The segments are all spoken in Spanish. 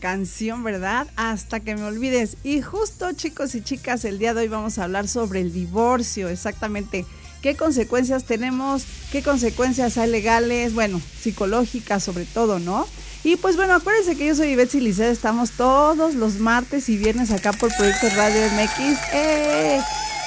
canción, verdad? Hasta que me olvides. Y justo chicos y chicas, el día de hoy vamos a hablar sobre el divorcio, exactamente. ¿Qué consecuencias tenemos? ¿Qué consecuencias hay legales? Bueno, psicológicas sobre todo, ¿no? Y pues bueno, acuérdense que yo soy Betsy Licea, estamos todos los martes y viernes acá por Proyecto Radio MX. ¡Eh!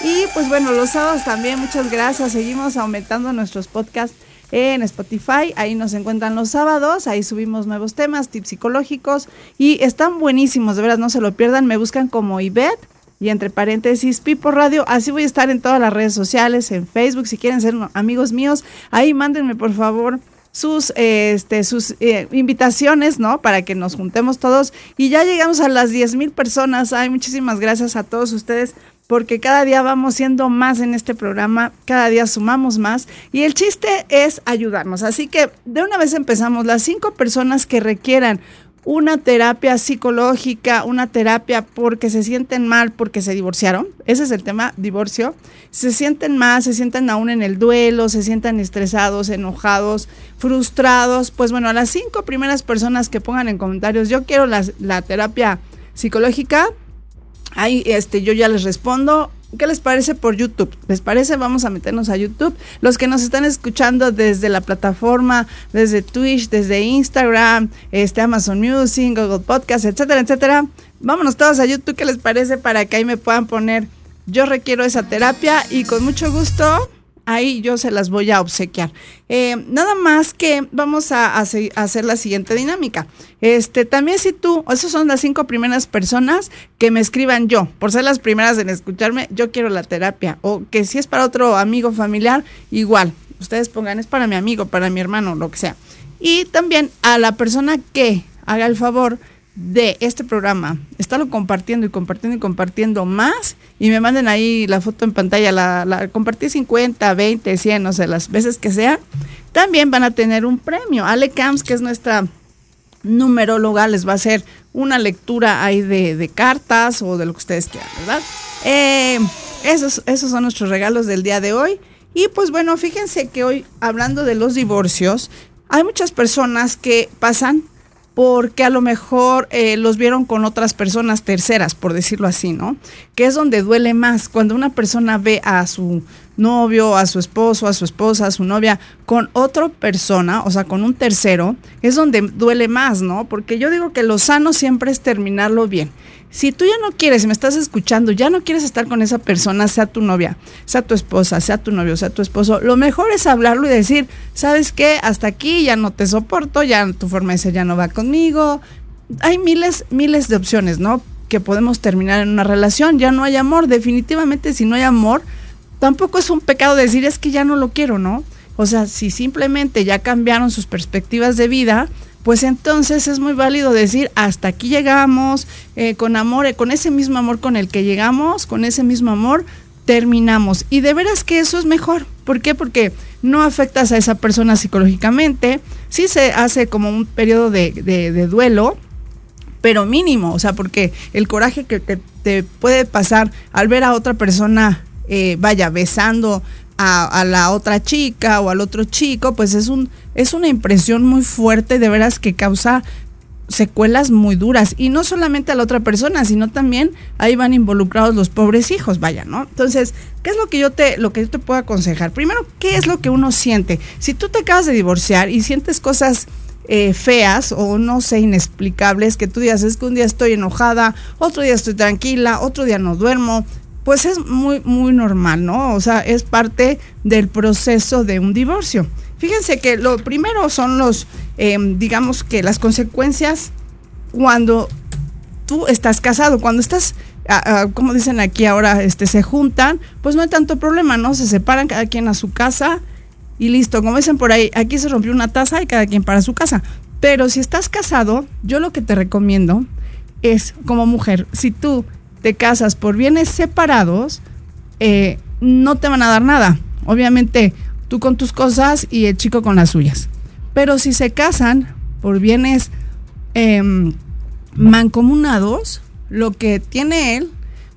Y pues bueno, los sábados también, muchas gracias. Seguimos aumentando nuestros podcasts en Spotify. Ahí nos encuentran los sábados, ahí subimos nuevos temas, tips psicológicos y están buenísimos, de verdad, no se lo pierdan. Me buscan como Ivette y entre paréntesis Pipo Radio. Así voy a estar en todas las redes sociales, en Facebook, si quieren ser amigos míos, ahí mándenme por favor sus, este, sus eh, invitaciones, ¿no? Para que nos juntemos todos. Y ya llegamos a las 10 mil personas. Ay, muchísimas gracias a todos ustedes porque cada día vamos siendo más en este programa, cada día sumamos más y el chiste es ayudarnos. Así que de una vez empezamos, las cinco personas que requieran una terapia psicológica, una terapia porque se sienten mal, porque se divorciaron, ese es el tema, divorcio, se sienten mal, se sienten aún en el duelo, se sienten estresados, enojados, frustrados, pues bueno, a las cinco primeras personas que pongan en comentarios, yo quiero la terapia psicológica, Ahí este, yo ya les respondo. ¿Qué les parece por YouTube? ¿Les parece? Vamos a meternos a YouTube. Los que nos están escuchando desde la plataforma, desde Twitch, desde Instagram, este Amazon Music, Google Podcast, etcétera, etcétera. Vámonos todos a YouTube. ¿Qué les parece para que ahí me puedan poner yo requiero esa terapia y con mucho gusto ahí yo se las voy a obsequiar. Eh, nada más que vamos a, hacer la siguiente dinámica. Este, también si tú, esas son las cinco primeras personas que me escriban yo, por ser las primeras en escucharme, yo quiero la terapia. O que si es para otro amigo familiar, igual. Ustedes pongan, es para mi amigo, para mi hermano, lo que sea. Y también a la persona que haga el favor de este programa, estarlo compartiendo y compartiendo y compartiendo más y me manden ahí la foto en pantalla, la, la compartí 50, 20, 100, no sé, las veces que sea, también van a tener un premio. Ale Camps, que es nuestra numeróloga, les va a hacer una lectura ahí de, cartas o de lo que ustedes quieran, ¿verdad? Eh, esos, esos son nuestros regalos del día de hoy. Y pues bueno, fíjense que hoy, hablando de los divorcios, hay muchas personas que pasan porque a lo mejor eh, los vieron con otras personas terceras, por decirlo así, ¿no? Que es donde duele más, cuando una persona ve a su novio, a su esposo, a su esposa, a su novia con otra persona, o sea, con un tercero, es donde duele más, ¿no? Porque yo digo que lo sano siempre es terminarlo bien. Si tú ya no quieres, me estás escuchando, ya no quieres estar con esa persona, sea tu novia, sea tu esposa, sea tu novio, sea tu esposo, lo mejor es hablarlo y decir, ¿sabes qué? Hasta aquí ya no te soporto, ya tu forma de ser ya no va conmigo. Hay miles, miles de opciones, ¿no? Que podemos terminar en una relación, ya no hay amor, definitivamente si no hay amor, tampoco es un pecado decir es que ya no lo quiero, ¿no? O sea, si simplemente ya cambiaron sus perspectivas de vida, pues entonces es muy válido decir, hasta aquí llegamos, eh, con amor, eh, con ese mismo amor con el que llegamos, con ese mismo amor, terminamos. Y de veras que eso es mejor. ¿Por qué? Porque no afectas a esa persona psicológicamente, sí se hace como un periodo de, duelo, pero mínimo, o sea, porque el coraje que te, puede pasar al ver a otra persona, eh, vaya, besando a, la otra chica o al otro chico, pues es, un, es una impresión muy fuerte, de veras que causa secuelas muy duras y no solamente a la otra persona, sino también ahí van involucrados los pobres hijos, vaya, ¿no? Entonces, ¿qué es lo que yo te lo que yo te puedo aconsejar? Primero, ¿qué es lo que uno siente? Si tú te acabas de divorciar y sientes cosas eh, feas o no sé, inexplicables, que tú digas, es que un día estoy enojada, otro día estoy tranquila, otro día no duermo, pues es muy, muy normal, ¿no? O sea, es parte del proceso de un divorcio. Fíjense que lo primero son los, em, digamos que las consecuencias cuando tú estás casado, cuando estás, como dicen aquí ahora, este, se juntan, pues no hay tanto problema, ¿no? Se separan cada quien a su casa y listo. Como dicen por ahí, aquí se rompió una taza y cada quien para su casa. Pero si estás casado, yo lo que te recomiendo es, como mujer, si tú te casas por bienes separados, eh, no te van a dar nada. Obviamente, tú con tus cosas y el chico con las suyas. Pero si se casan por bienes em, mancomunados, lo que tiene él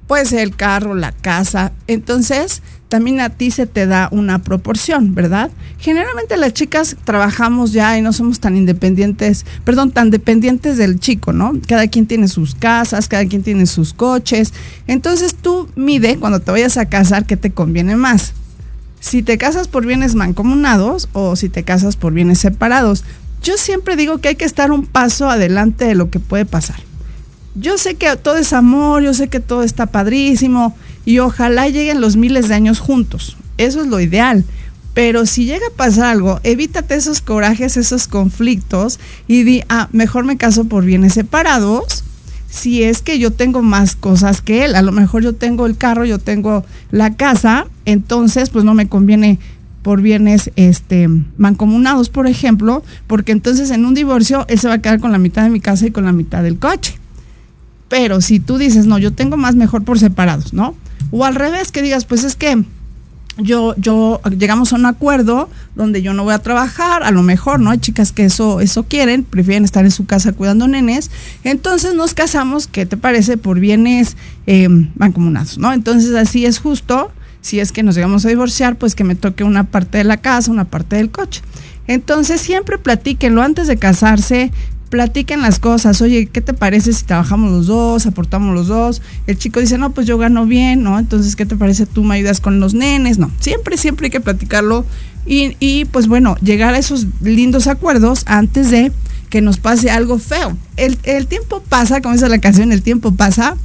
puede ser el carro, la casa. Entonces, también a ti se te da una proporción, ¿verdad? Generalmente las chicas trabajamos ya y no somos tan independientes, perdón, tan dependientes del chico, ¿no? Cada quien tiene sus casas, cada quien tiene sus coches. Entonces tú mide cuando te vayas a casar qué te conviene más. Si te casas por bienes mancomunados o si te casas por bienes separados. Yo siempre digo que hay que estar un paso adelante de lo que puede pasar. Yo sé que todo es amor, yo sé que todo está padrísimo, y ojalá lleguen los miles de años juntos. Eso es lo ideal. Pero si llega a pasar algo, evítate esos corajes, esos conflictos y di, ah, mejor me caso por bienes separados. Si es que yo tengo más cosas que él, a lo mejor yo tengo el carro, yo tengo la casa, entonces pues no me conviene por bienes este mancomunados, por ejemplo, porque entonces en un divorcio él se va a quedar con la mitad de mi casa y con la mitad del coche. Pero si tú dices, no, yo tengo más mejor por separados, ¿no? O al revés, que digas, pues es que yo, yo llegamos a un acuerdo donde yo no voy a trabajar, a lo mejor, ¿no? Hay chicas que eso, eso quieren, prefieren estar en su casa cuidando nenes. Entonces nos casamos, ¿qué te parece? Por bienes eh, mancomunados, ¿no? Entonces así es justo. Si es que nos llegamos a divorciar, pues que me toque una parte de la casa, una parte del coche. Entonces siempre platíquenlo antes de casarse, platiquen las cosas, oye, ¿qué te parece si trabajamos los dos, aportamos los dos? El chico dice, no, pues yo gano bien, ¿no? Entonces, ¿qué te parece tú me ayudas con los nenes? No, siempre, siempre hay que platicarlo y, y pues bueno, llegar a esos lindos acuerdos antes de que nos pase algo feo. El, el tiempo pasa, como dice la canción, el tiempo pasa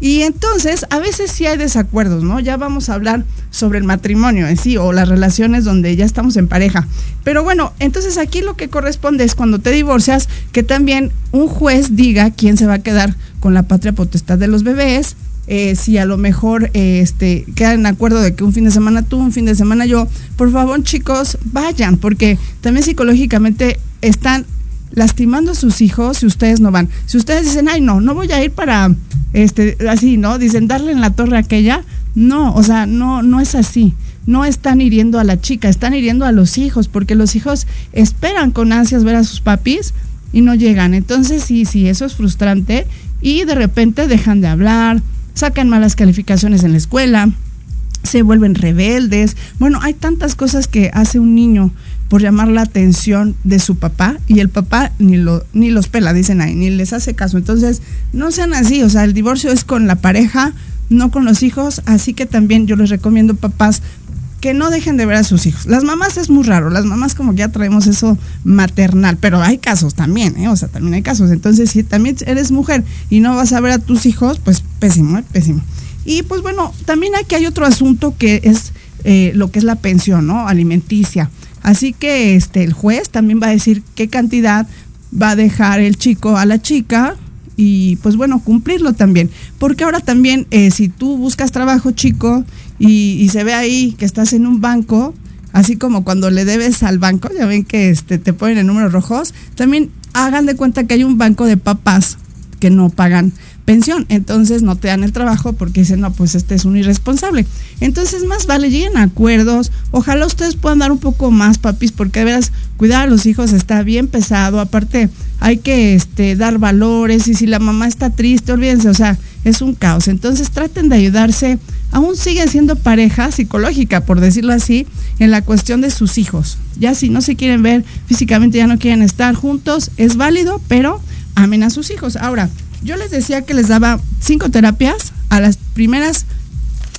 y entonces, a veces sí hay desacuerdos, ¿no? Ya vamos a hablar sobre el matrimonio en sí o las relaciones donde ya estamos en pareja. Pero bueno, entonces aquí lo que corresponde es cuando te divorcias, que también un juez diga quién se va a quedar con la patria potestad de los bebés. Eh, si a lo mejor eh, este, quedan en acuerdo de que un fin de semana tú, un fin de semana yo, por favor chicos, vayan, porque también psicológicamente están lastimando a sus hijos si ustedes no van. Si ustedes dicen, ay, no, no voy a ir para, este, así, ¿no? Dicen, darle en la torre aquella. No, o sea, no, no es así. No están hiriendo a la chica, están hiriendo a los hijos, porque los hijos esperan con ansias ver a sus papis y no llegan. Entonces, sí, sí, eso es frustrante. Y de repente dejan de hablar, sacan malas calificaciones en la escuela, se vuelven rebeldes. Bueno, hay tantas cosas que hace un niño por llamar la atención de su papá y el papá ni, lo, ni los pela, dicen ahí, ni les hace caso. Entonces, no sean así, o sea, el divorcio es con la pareja, no con los hijos, así que también yo les recomiendo, papás, que no dejen de ver a sus hijos. Las mamás es muy raro, las mamás como que ya traemos eso maternal, pero hay casos también, ¿eh? o sea, también hay casos. Entonces, si también eres mujer y no vas a ver a tus hijos, pues pésimo, ¿eh? pésimo. Y pues bueno, también aquí hay otro asunto que es eh, lo que es la pensión, ¿no? Alimenticia. Así que este, el juez también va a decir qué cantidad va a dejar el chico a la chica y pues bueno, cumplirlo también. Porque ahora también, eh, si tú buscas trabajo chico y, se ve ahí que estás en un banco, así como cuando le debes al banco, ya ven que este, te ponen en números rojos, también hagan de cuenta que hay un banco de papás que no pagan pensión. Entonces no te dan el trabajo porque dicen, no, pues este es un irresponsable. Entonces más vale, lleguen a acuerdos. Ojalá ustedes puedan dar un poco más, papis, porque de veras cuidar a los hijos está bien pesado. Aparte, hay que este, dar valores y si la mamá está triste, olvídense, o sea, es un caos. Entonces traten de ayudarse. Aún siguen siendo pareja psicológica, por decirlo así, en la cuestión de sus hijos. Ya si no se quieren ver físicamente, ya no quieren estar juntos, es válido, pero amen a sus hijos. Ahora, yo les decía que les daba cinco terapias a las primeras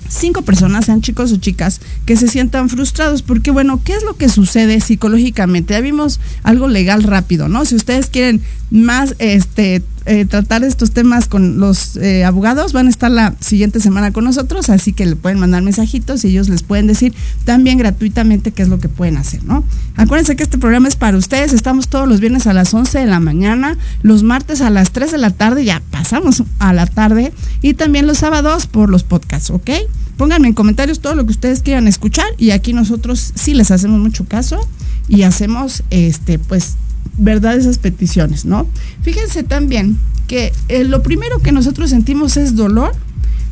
cinco personas, sean chicos o chicas, que se sientan frustrados, porque bueno, ¿qué es lo que sucede psicológicamente? Ya vimos algo legal rápido, ¿no? Si ustedes quieren más este eh, tratar estos temas con los eh, abogados, van a estar la siguiente semana con nosotros, así que le pueden mandar mensajitos y ellos les pueden decir también gratuitamente qué es lo que pueden hacer, ¿no? Acuérdense que este programa es para ustedes, estamos todos los viernes a las 11 de la mañana, los martes a las 3 de la tarde, ya pasamos a la tarde, y también los sábados por los podcasts, ¿ok? Pónganme en comentarios todo lo que ustedes quieran escuchar y aquí nosotros sí les hacemos mucho caso y hacemos, este, pues, verdad esas peticiones, ¿no? Fíjense también que eh, lo primero que nosotros sentimos es dolor,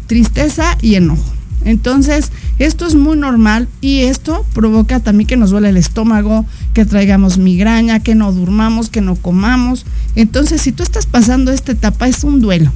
tristeza y enojo. Entonces, esto es muy normal y esto provoca también que nos duele el estómago, que traigamos migraña, que no durmamos, que no comamos. Entonces, si tú estás pasando esta etapa, es un duelo.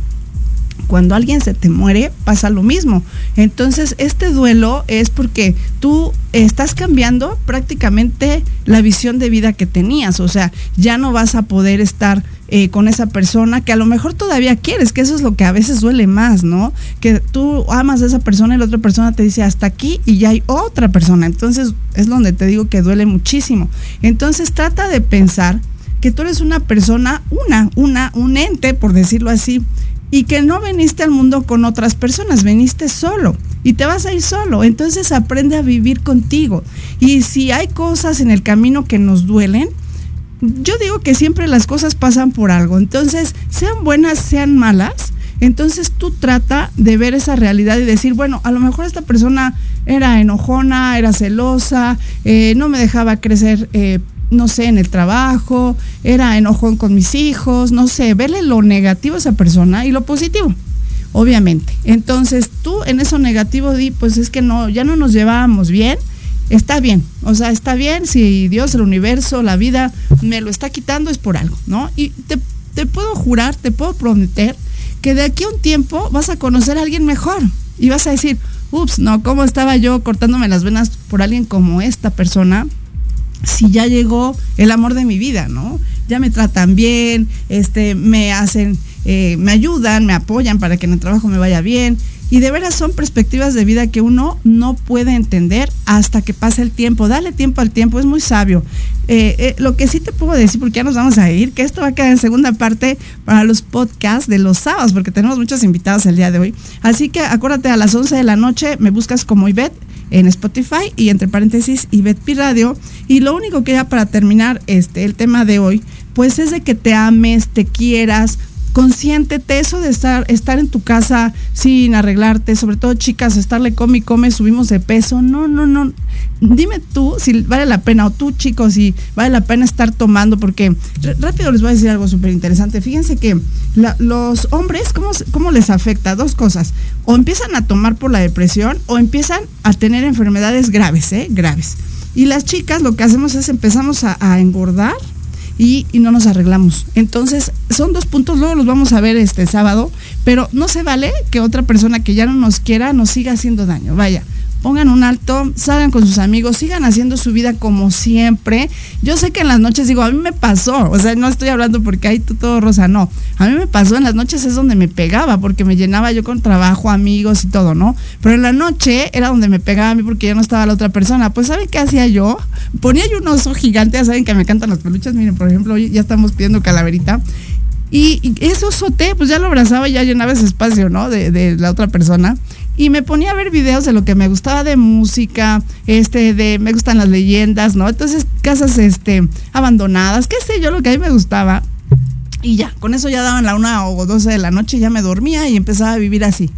Cuando alguien se te muere pasa lo mismo. Entonces, este duelo es porque tú estás cambiando prácticamente la visión de vida que tenías. O sea, ya no vas a poder estar eh, con esa persona que a lo mejor todavía quieres, que eso es lo que a veces duele más, ¿no? Que tú amas a esa persona y la otra persona te dice hasta aquí y ya hay otra persona. Entonces, es donde te digo que duele muchísimo. Entonces, trata de pensar que tú eres una persona, una, una, un ente, por decirlo así, y que no veniste al mundo con otras personas, veniste solo y te vas a ir solo. Entonces aprende a vivir contigo. Y si hay cosas en el camino que nos duelen, yo digo que siempre las cosas pasan por algo. Entonces, sean buenas, sean malas. Entonces tú trata de ver esa realidad y decir, bueno, a lo mejor esta persona era enojona, era celosa, eh, no me dejaba crecer eh, no sé, en el trabajo, era enojón con mis hijos, no sé, verle lo negativo a esa persona y lo positivo, obviamente. Entonces tú en eso negativo di, pues es que no, ya no nos llevábamos bien, está bien, o sea, está bien si Dios, el universo, la vida me lo está quitando es por algo, ¿no? Y te, te puedo jurar, te puedo prometer que de aquí a un tiempo vas a conocer a alguien mejor y vas a decir, ups, no, ¿cómo estaba yo cortándome las venas por alguien como esta persona? Si ya llegó el amor de mi vida, ¿no? Ya me tratan bien, este, me hacen, eh, me ayudan, me apoyan para que en el trabajo me vaya bien. Y de veras son perspectivas de vida que uno no puede entender hasta que pase el tiempo. Dale tiempo al tiempo, es muy sabio. Eh, eh, lo que sí te puedo decir, porque ya nos vamos a ir, que esto va a quedar en segunda parte para los podcasts de los sábados, porque tenemos muchos invitados el día de hoy. Así que acuérdate, a las 11 de la noche me buscas como Ivette en Spotify y entre paréntesis Ivette Radio. Y lo único que ya para terminar este, el tema de hoy, pues es de que te ames, te quieras, consiéntete, eso de estar, estar en tu casa sin arreglarte, sobre todo chicas, estarle come y come, subimos de peso, no, no, no. Dime tú si vale la pena, o tú chicos, si vale la pena estar tomando, porque rápido les voy a decir algo súper interesante. Fíjense que los hombres, ¿cómo, ¿cómo les afecta? Dos cosas, o empiezan a tomar por la depresión o empiezan a tener enfermedades graves, ¿eh? Graves. Y las chicas lo que hacemos es empezamos a engordar, y, no nos arreglamos. Entonces, son dos puntos, luego los vamos a ver este sábado, pero no se vale que otra persona que ya no nos quiera nos siga haciendo daño. Vaya, pongan un alto, salgan con sus amigos, sigan haciendo su vida como siempre. Yo sé que en las noches digo, a mí me pasó, o sea, no estoy hablando porque hay todo rosa, no. A mí me pasó en las noches es donde me pegaba, porque me llenaba yo con trabajo, amigos y todo, ¿no? Pero en la noche era donde me pegaba a mí porque ya no estaba la otra persona. Pues ¿saben qué hacía yo? Ponía yo un oso gigante, ya saben que me encantan las peluchas, miren, por ejemplo, hoy ya estamos pidiendo calaverita. Y, ese osote, pues ya lo abrazaba y ya llenaba ese espacio, ¿no? De, de la otra persona y me ponía a ver videos de lo que me gustaba de música, este, de me gustan las leyendas, ¿no? Entonces, casas este, abandonadas, qué sé yo, lo que a mí me gustaba. Y ya, con eso ya daban la una o doce de la noche, ya me dormía y empezaba a vivir así.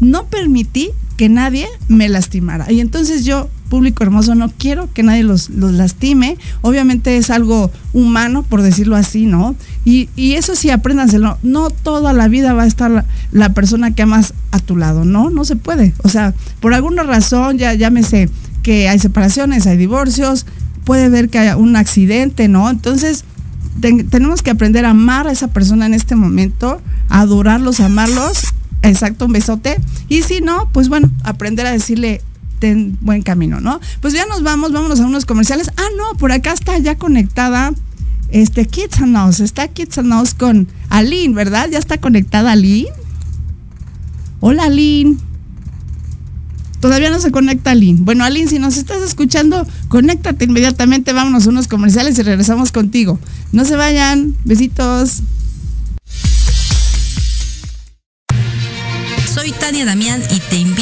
No permití que nadie me lastimara. Y entonces yo, público hermoso, no quiero que nadie los, lastime. Obviamente es algo humano, por decirlo así, ¿no? Y, eso sí, apréndanselo. No toda la vida va a estar la, persona que amas a tu lado, ¿no? No se puede. O sea, por alguna razón, ya llámese que hay separaciones, hay divorcios, puede ver que haya un accidente, ¿no? Entonces, tenemos que aprender a amar a esa persona en este momento, adorarlos, amarlos Exacto, un besote. Y si no, pues bueno, aprender a decirle buen camino, ¿no? Pues ya nos vamos, vámonos a unos comerciales. Ah, no, por acá está ya conectada este Kids and Us, está Kids and Us con Aline, ¿verdad? Ya está conectada Aline. Hola Aline. Todavía no se conecta Aline. Bueno, Aline, si nos estás escuchando, conéctate inmediatamente, vámonos a unos comerciales y regresamos contigo. No se vayan, besitos. Soy Tania Damián y te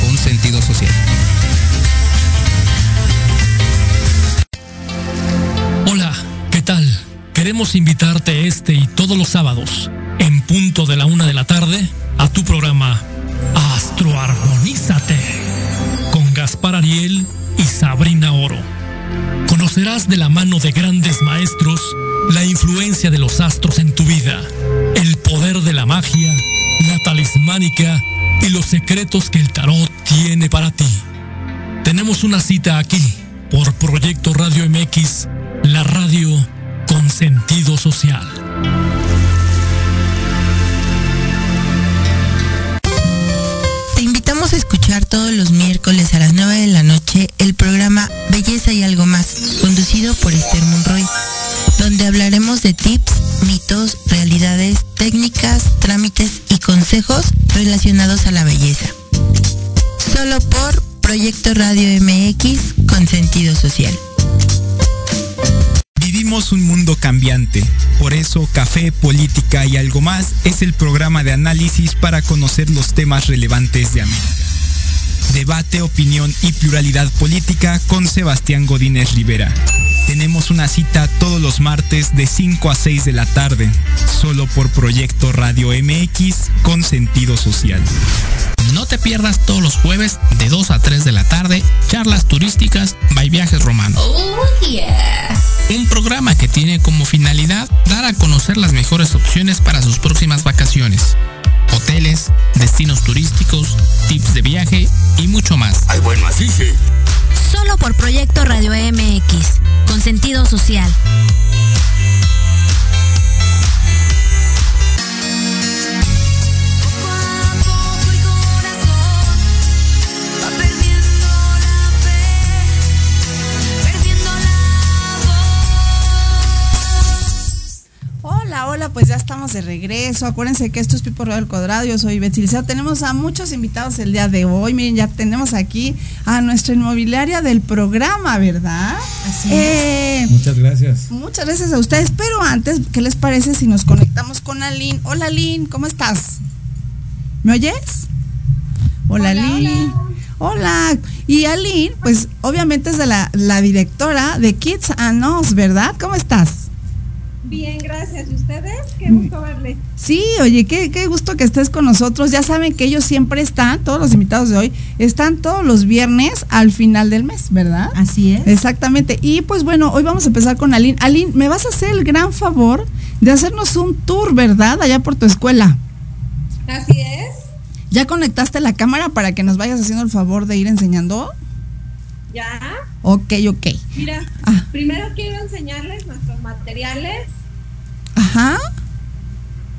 con sentido social. Hola, ¿qué tal? Queremos invitarte este y todos los sábados, en punto de la una de la tarde, a tu programa Astroarmonízate con Gaspar Ariel y Sabrina Oro. Conocerás de la mano de grandes maestros la influencia de los astros en tu vida, el poder de la magia, la talismánica y los secretos que el tarot tiene para ti. Tenemos una cita aquí por Proyecto Radio MX, la radio con sentido social. Te invitamos a escuchar todos los miércoles a las 9 de la noche el programa Belleza y algo más, conducido por Esther Monroy, donde hablaremos de tips, mitos, realidades, técnicas, trámites y consejos relacionados a la belleza. Solo por Proyecto Radio MX con sentido social. Vivimos un mundo cambiante, por eso Café, Política y algo más es el programa de análisis para conocer los temas relevantes de América. Debate, opinión y pluralidad política con Sebastián Godínez Rivera. Tenemos una cita todos los martes de 5 a 6 de la tarde, solo por Proyecto Radio MX con sentido social. No te pierdas todos los jueves de 2 a 3 de la tarde, charlas turísticas by Viajes Romanos. Un programa que tiene como finalidad dar a conocer las mejores opciones para sus próximas vacaciones. Hoteles, destinos turísticos, tips de viaje y mucho más. Ay, bueno, así sí. Solo por Proyecto Radio MX, con sentido social. Hola, pues ya estamos de regreso. Acuérdense que esto es Pipo del Cuadrado. Yo soy Betsy Liceo. Tenemos a muchos invitados el día de hoy. Miren, ya tenemos aquí a nuestra inmobiliaria del programa, ¿verdad? Así eh, Muchas gracias. Muchas gracias a ustedes. Pero antes, ¿qué les parece si nos conectamos con Aline? Hola, Aline, ¿cómo estás? ¿Me oyes? Hola, hola Aline. Hola. Y Aline, pues obviamente es de la, la directora de Kids and Us, ¿verdad? ¿Cómo estás? Bien, gracias. ¿Y ustedes? Qué gusto verles. Sí, oye, qué, qué gusto que estés con nosotros. Ya saben que ellos siempre están, todos los invitados de hoy, están todos los viernes al final del mes, ¿verdad? Así es. Exactamente. Y pues bueno, hoy vamos a empezar con Aline. Aline, ¿me vas a hacer el gran favor de hacernos un tour, ¿verdad? Allá por tu escuela. Así es. ¿Ya conectaste la cámara para que nos vayas haciendo el favor de ir enseñando? Ya. Ok, ok. Mira, ah. primero quiero enseñarles nuestros materiales. Ajá.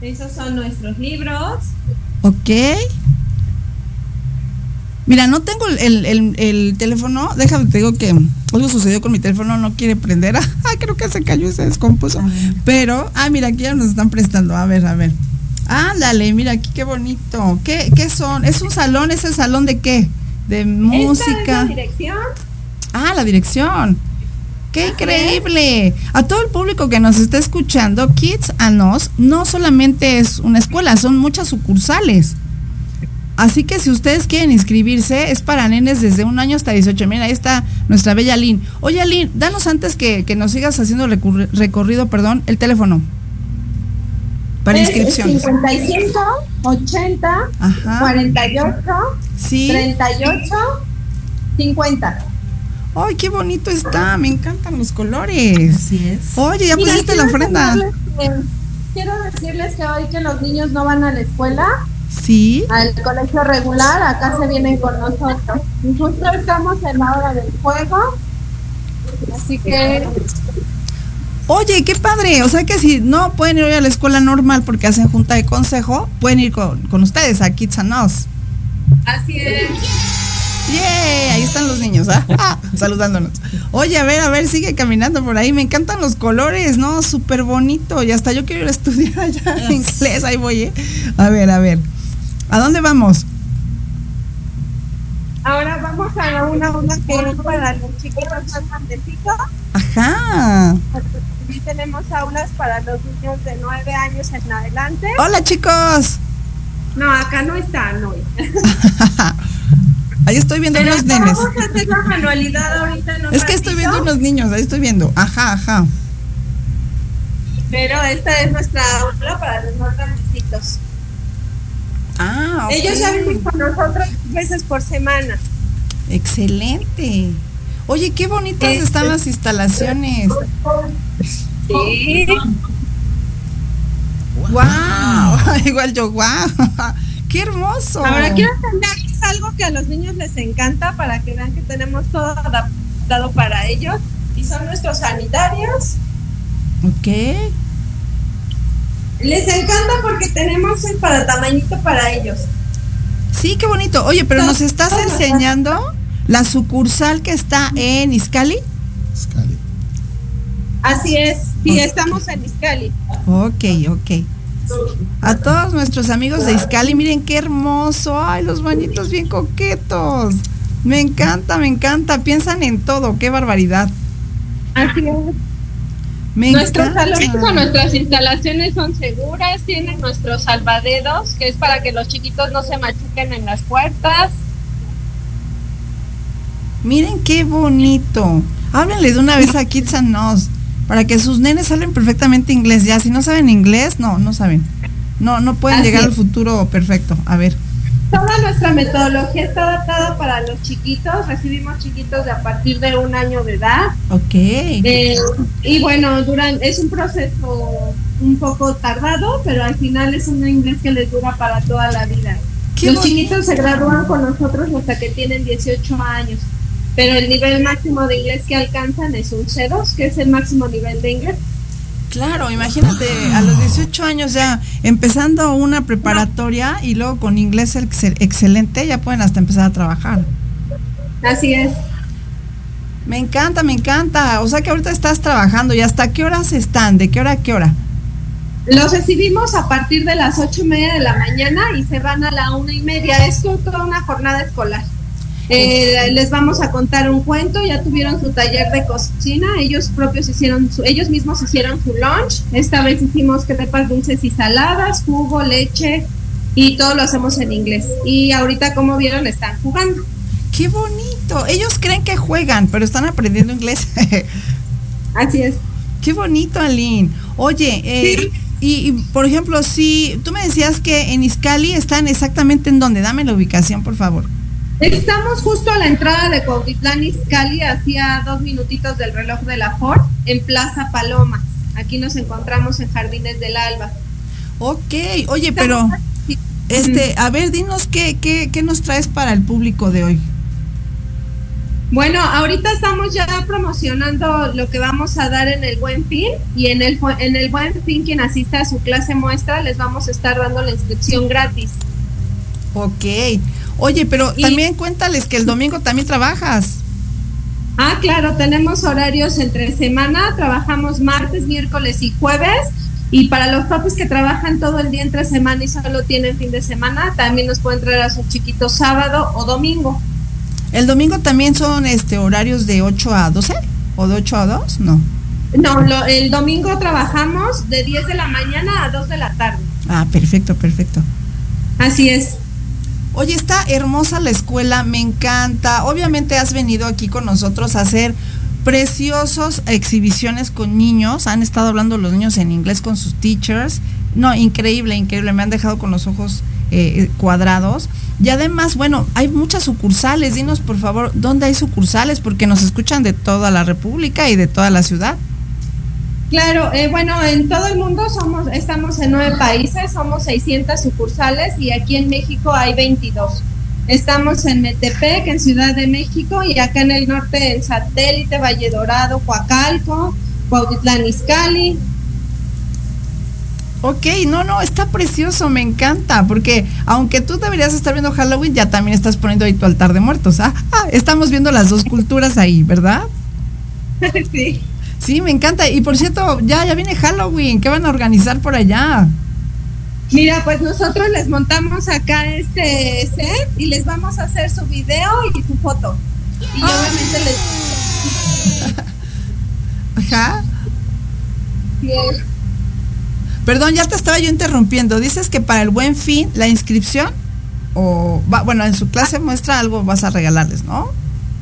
Esos son nuestros libros. Ok. Mira, no tengo el, el, el, teléfono. Déjame, te digo que algo sucedió con mi teléfono, no quiere prender. Ah, creo que se cayó y se descompuso. Pero, ah, mira, aquí ya nos están prestando. A ver, a ver. Ándale, mira aquí qué bonito. ¿Qué, qué son? ¿Es un salón? ¿Es el salón de qué? De música. Esta es la dirección. Ah, la dirección. ¡Qué increíble! A todo el público que nos está escuchando, Kids and Us no solamente es una escuela, son muchas sucursales. Así que si ustedes quieren inscribirse, es para nenes desde un año hasta 18. Mira, ahí está nuestra bella Lynn. Oye, Lynn, danos antes que, nos sigas haciendo recorrido, perdón, el teléfono. Para inscripción. 55, 80, 48, ¿Sí? 38, 50. ¡Ay, qué bonito está! Me encantan los colores. Así es. Oye, ya pusiste la ofrenda. quiero decirles que hoy que los niños no van a la escuela, Sí. Al colegio regular, acá se vienen con nosotros. Justo estamos en la hora del juego. Así que. Oye, qué padre. O sea que si no pueden ir a la escuela normal porque hacen junta de consejo, pueden ir con, con ustedes a Kids and Us. Así es. ¡Yeah! Ahí están los niños, ¿ah? saludándonos. Oye, a ver, a ver, sigue caminando por ahí. Me encantan los colores, ¿no? Súper bonito. Y hasta yo quiero ir a estudiar allá inglés. Ahí voy, ¿eh? A ver, a ver. ¿A dónde vamos? Ahora vamos a una una que es para los chiquitos más grandecitos. Ajá. Y tenemos aulas para los niños de 9 años en adelante. Hola chicos. No, acá no están hoy. Ahí estoy viendo unos nenes. Vamos a hacer la manualidad ahorita en un Es que estoy viendo unos niños, ahí estoy viendo. Ajá, ajá. Pero esta es nuestra aula para los más grandecitos. Ah, ok. Ellos ya viven con nosotros veces por semana. Excelente. Oye, qué bonitas Este- están las instalaciones. Sí. Wow. Igual yo, wow. Qué hermoso. Ahora quiero enseñarles algo que a los niños les encanta para que vean que tenemos todo adaptado para ellos. Y son nuestros sanitarios. Ok. Les encanta porque tenemos el para tamañito para ellos. Sí, qué bonito. Oye, pero nos estás enseñando la sucursal que está en Iscali. Scali. Así es. Sí, estamos en Iscali. Ok, ok. A todos nuestros amigos de Iscali, miren qué hermoso. Ay, los bañitos bien coquetos. Me encanta, me encanta. Piensan en todo, qué barbaridad. Así es. Me Nuestros encanta. salones o nuestras instalaciones son seguras, tienen nuestros salvadedos, que es para que los chiquitos no se machuquen en las puertas. Miren qué bonito. Háblenle de una vez a Kids and Us para que sus nenes hablen perfectamente inglés. Ya, si no saben inglés, no, no saben. No, no pueden Así llegar al futuro perfecto. A ver. Toda nuestra metodología está adaptada para los chiquitos, recibimos chiquitos de a partir de un año de edad. Ok. Eh, y bueno, duran, es un proceso un poco tardado, pero al final es un inglés que les dura para toda la vida. Qué Los bonito. chiquitos se gradúan con nosotros hasta que tienen 18 años, pero el nivel máximo de inglés que alcanzan es un C2, que es el máximo nivel de inglés. Claro, imagínate, a los 18 años ya empezando una preparatoria y luego con inglés excel- excelente, ya pueden hasta empezar a trabajar. Así es. Me encanta, me encanta. O sea que ahorita estás trabajando y hasta qué horas están, de qué hora a qué hora. Los recibimos a partir de las ocho y media de la mañana y se van a la una y media. Es toda una jornada escolar. Eh, les vamos a contar un cuento. Ya tuvieron su taller de cocina. Ellos propios hicieron, su- ellos mismos hicieron su lunch. Esta vez hicimos crepas dulces y saladas, jugo, leche y todo lo hacemos en inglés. Y ahorita, como vieron, están jugando. Qué bonito. Ellos creen que juegan, pero están aprendiendo inglés. Así es. Qué bonito, Aline. Oye, eh, y, y, por ejemplo, si tú me decías que en Iscali están exactamente en dónde, dame la ubicación, por favor. Estamos justo a la entrada de Cuautitlán Izcalli, hacia dos minutitos del reloj de la Ford, en Plaza Palomas. Aquí nos encontramos en Jardines del Alba. Ok, oye, pero este, a ver, dinos qué, qué, qué nos traes para el público de hoy. Bueno, ahorita estamos ya promocionando lo que vamos a dar en el Buen Fin y en el, en el Buen Fin quien asista a su clase muestra les vamos a estar dando la inscripción gratis. Ok. Oye, pero Y- también cuéntales que el domingo también trabajas. Ah, claro, tenemos horarios entre semana, trabajamos martes, miércoles y jueves. Y para los papis que trabajan todo el día entre semana y solo tienen fin de semana, también nos pueden traer a sus chiquitos sábado o domingo. El domingo también son este horarios de 8 a 12 o de 8 a 2, no. No, lo- el domingo trabajamos de 10 de la mañana a 2 de la tarde. Ah, perfecto, perfecto. Así es. Oye, está hermosa la escuela, me encanta. Obviamente has venido aquí con nosotros a hacer preciosos exhibiciones con niños. Han estado hablando los niños en inglés con sus teachers. No, increíble, increíble. Me han dejado con los ojos eh, cuadrados. Y además, bueno, hay muchas sucursales. Dinos, por favor, ¿dónde hay sucursales? Porque nos escuchan de toda la República y de toda la ciudad. Claro, eh, bueno, en todo el mundo somos, estamos en nueve países, somos 600 sucursales y aquí en México hay 22. Estamos en Metepec, en Ciudad de México y acá en el norte en Satélite, Valle Dorado, Coacalco, Cuautitlán Izcalli. Ok, no, no, está precioso, me encanta, porque aunque tú deberías estar viendo Halloween, ya también estás poniendo ahí tu altar de muertos. Ah, ah, estamos viendo las dos culturas ahí, ¿verdad? sí. Sí, me encanta. Y por cierto, ya, ya viene Halloween, ¿qué van a organizar por allá? Mira, pues nosotros les montamos acá este set y les vamos a hacer su video y su foto. Y ah. obviamente les... Ajá. Perdón, ya te estaba yo interrumpiendo. Dices que para el buen fin, la inscripción, o bueno, en su clase muestra algo vas a regalarles, ¿no?